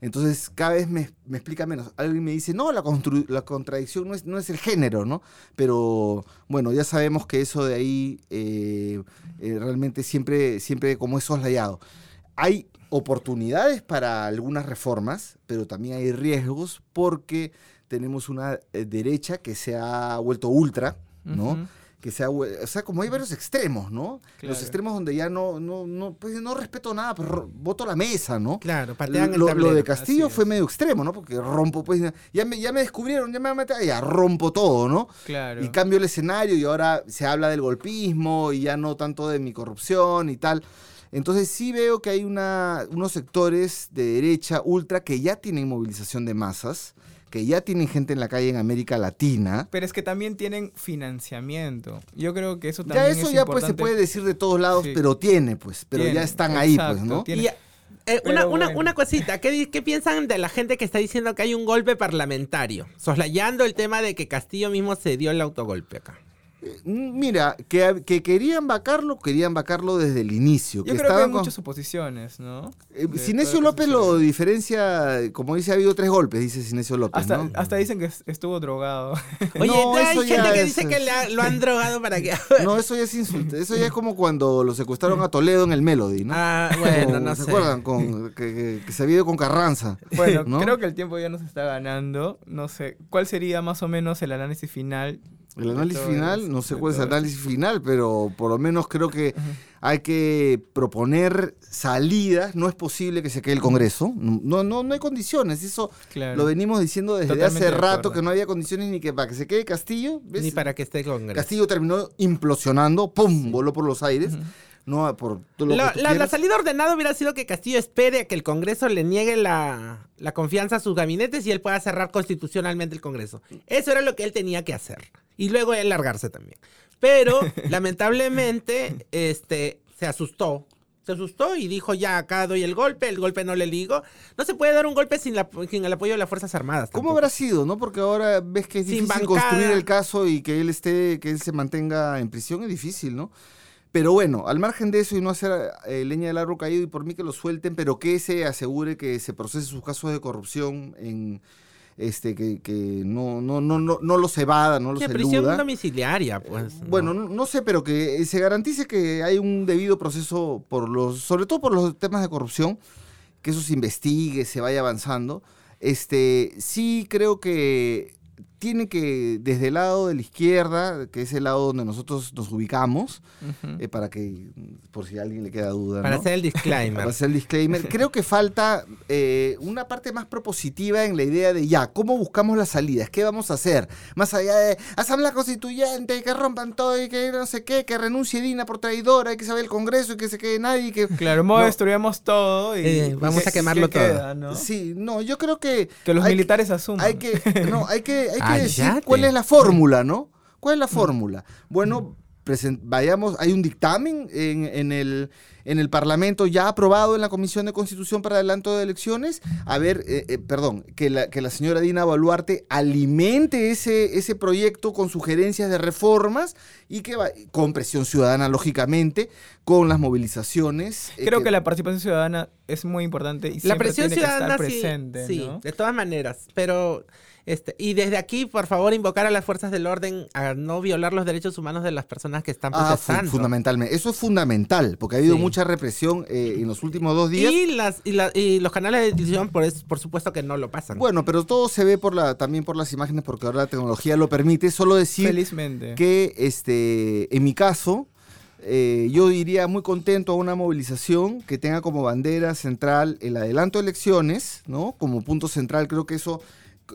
Entonces, cada vez me, me explica menos. Alguien me dice, no, la, la contradicción no es, no es el género, ¿no? Pero bueno, ya sabemos que eso de ahí eh, eh, realmente siempre, siempre como es soslayado. Hay oportunidades para algunas reformas, pero también hay riesgos porque tenemos una eh, derecha que se ha vuelto ultra, ¿no? Ujú. Que sea, o sea, como hay varios extremos, ¿no? Claro. Los extremos donde ya no, no, no, pues no respeto nada, pero ro- voto la mesa, ¿no? Claro, patean el Lo, lo tablero. de Castillo fue medio extremo, ¿no? Porque rompo, pues, ya me, ya me descubrieron, ya me meter, ya rompo todo, ¿no? Claro. Y cambio el escenario y ahora se habla del golpismo y ya no tanto de mi corrupción y tal. Entonces sí veo que hay una, unos sectores de derecha ultra que ya tienen movilización de masas, que ya tienen gente en la calle en América Latina. Pero es que también tienen financiamiento. Yo creo que eso también Ya eso es ya pues se puede decir de todos lados, Sí. pero tiene pues, pero ya están ahí pues, ¿no? tiene. Y, eh, una, una, bueno. una cosita, ¿qué, ¿qué piensan de la gente que está diciendo que hay un golpe parlamentario? Soslayando el tema de que Castillo mismo se dio el autogolpe acá. Mira, que, que querían vacarlo, querían vacarlo desde el inicio. Yo que creo que hay con- muchas suposiciones, ¿no? Eh, Sinesio López lo diferencia, como dice, ha habido tres golpes, dice Sinesio López, Hasta, ¿no? hasta dicen que es- estuvo drogado. Oye, No, hay gente que es- dice que lo han drogado para que... No, eso ya es insulto. Eso ya es como cuando lo secuestraron a Toledo en el Melody, ¿no? Ah, bueno, no ¿Se sé. acuerdan? Con, que, que- que se ido con Carranza. Bueno, ¿No? creo que el tiempo ya nos está ganando. No sé, ¿cuál sería más o menos el análisis final El análisis final, es- no sé cuál es el análisis final, pero por lo menos creo que hay que proponer salidas. No es posible que se quede el Congreso. No, no, no hay condiciones. Eso Claro. lo venimos diciendo desde Totalmente hace rato que no había condiciones ni que para que se quede Castillo. ¿ves? Ni para que esté el Congreso. Castillo terminó implosionando, ¡pum! Voló por los aires. No, por todo lo La, que la- la salida ordenada hubiera sido que Castillo espere a que el Congreso le niegue la, la confianza a sus gabinetes y él pueda cerrar constitucionalmente el Congreso. Eso era lo que él tenía que hacer. Y luego él largarse también. Pero, lamentablemente, este, se asustó. Se asustó y dijo, ya, acá doy el golpe, el golpe no le ligo. No se puede dar un golpe sin, la- sin el apoyo de las Fuerzas Armadas. ¿Cómo tampoco. habrá sido, no? Porque ahora ves que es Sin difícil bancada. construir el caso y que él esté, que él se mantenga en prisión, es difícil, ¿no? Pero bueno, al margen de eso y no hacer eh, leña del árbol caído y por mí que lo suelten, pero que se asegure que se procese sus casos de corrupción en este que, que no, no, no, no, no los evada, no los Que prisión eluda. domiciliaria, pues. ¿no? Bueno, no, no sé, pero que se garantice que hay un debido proceso por los, sobre todo por los temas de corrupción, que eso se investigue, se vaya avanzando. Este, sí creo que tiene que, desde el lado de la izquierda, que es el lado donde nosotros nos ubicamos, eh, para que, por si a alguien le queda duda, Para ¿no? hacer el disclaimer. Para hacer el disclaimer. Creo que falta eh, una parte más propositiva en la idea de ya, ¿cómo buscamos las salidas? ¿Qué vamos a hacer? Más allá de asamblea constituyente, que rompan todo y que no sé qué, que renuncie Dina por traidora, y que se vaya el Congreso y que se quede nadie. y Que... Claro, No. destruimos todo y Eh, vamos ¿qué- a quemarlo todo. queda, no? Sí, no, yo creo que... Que los hay militares asuman. Hay que, no, hay que, hay que decir Cállate. cuál es la fórmula, ¿no? ¿Cuál es la fórmula? Bueno, presen- vayamos, hay un dictamen en, en el, en el Parlamento ya aprobado en la Comisión de Constitución para adelanto de elecciones. A ver, eh, eh, perdón, que la, que la señora Dina Baluarte alimente ese, ese proyecto con sugerencias de reformas y que va, con presión ciudadana, lógicamente, con las movilizaciones. eh, Creo que la participación ciudadana es muy importante y La siempre presión tiene que ciudadana estar sí, presente, sí, ¿no? de todas maneras, pero este y desde aquí, por favor, invocar a las fuerzas del orden a no violar los derechos humanos de las personas que están Ah, fu- protestando. fundamentalmente. Eso es fundamental, porque ha habido Sí. mucha represión eh, en los últimos dos días. y las y, la- y los canales de televisión por es- por supuesto que no lo pasan. Bueno, pero todo se ve por la, también por las imágenes, porque ahora la tecnología lo permite. Solo decir Felizmente. que, este, en mi caso, eh, yo iría muy contento a una movilización que tenga como bandera central el adelanto de elecciones, ¿no? Como punto central, creo que eso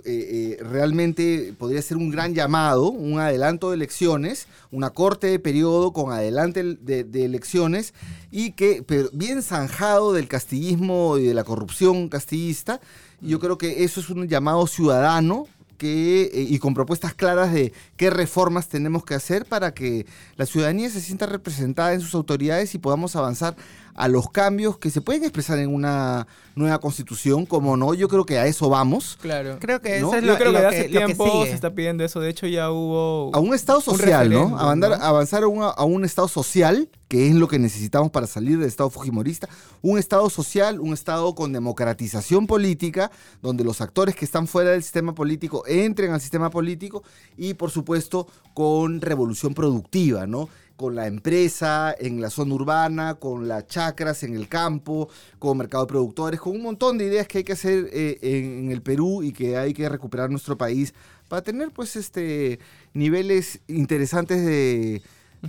eh, eh, realmente podría ser un gran llamado, un adelanto de elecciones, una corte de periodo con adelante de, elecciones y que, pero bien zanjado del castillismo y de la corrupción castillista. Yo creo que eso es un llamado ciudadano que, eh, y con propuestas claras de qué reformas tenemos que hacer para que la ciudadanía se sienta representada en sus autoridades y podamos avanzar a los cambios que se pueden expresar en una nueva constitución, como no, yo creo que a eso vamos. Claro. creo que ¿no? eso es Yo lo, creo que lo hace que, lo que tiempo se está pidiendo eso. De hecho, ya hubo. A un Estado Un social, ¿no? Avanzar, ¿no? avanzar a, una- a un Estado social, que es lo que necesitamos para salir del Estado fujimorista. Un Estado social, un Estado con democratización política, donde los actores que están fuera del sistema político entren al sistema político y, por supuesto, con revolución productiva, ¿no? Con la empresa en la zona urbana, con las chacras en el campo, con mercado de productores, con un montón de ideas que hay que hacer eh, en, en el Perú y que hay que recuperar nuestro país para tener pues este niveles interesantes de,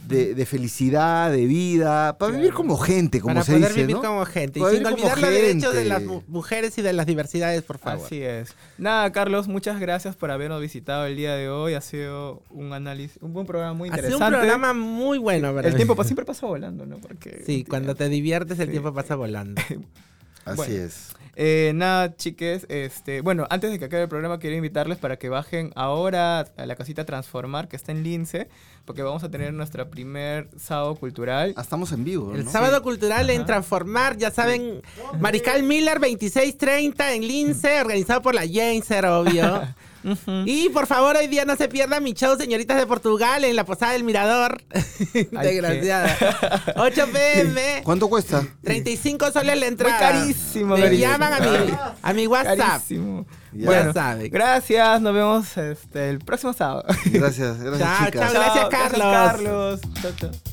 de, de felicidad, de vida, para vivir como gente, como para se poder dice, vivir ¿no? como gente y Para sin vivir como olvidar los derechos de las mu- mujeres y de las diversidades, por favor. Así es. Nada, Carlos, muchas gracias por habernos visitado el día de hoy. Ha sido un análisis, un buen programa muy Ha sido interesante. un programa muy bueno, ¿verdad? El tiempo siempre pasa volando, ¿no? Porque Sí, cuando te diviertes el Sí. tiempo pasa volando. Así Bueno. es. Eh, nada, chiques, este, bueno, antes de que acabe el programa, quiero invitarles para que bajen ahora a la casita Transformar, que está en Lince, porque vamos a tener nuestra primer sábado cultural. Ah, estamos en vivo, El ¿no? sábado cultural en. Transformar, ya saben, Marical Miller 2630 en Lince, organizado por la Jainser, obvio. y por favor, hoy día no se pierda mi show, señoritas de Portugal, en la Posada del Mirador. Desgraciada. 8 pm. ¿Cuánto cuesta? 35 soles la entrada. carísimo, Me carísimo. llaman a mi, a mi WhatsApp. Carísimo. Ya Bueno, saben. gracias, nos vemos este, el próximo sábado. Gracias, gracias Chao, chicas. chao. Gracias, Chao, Carlos. Carlos. Chao, chao.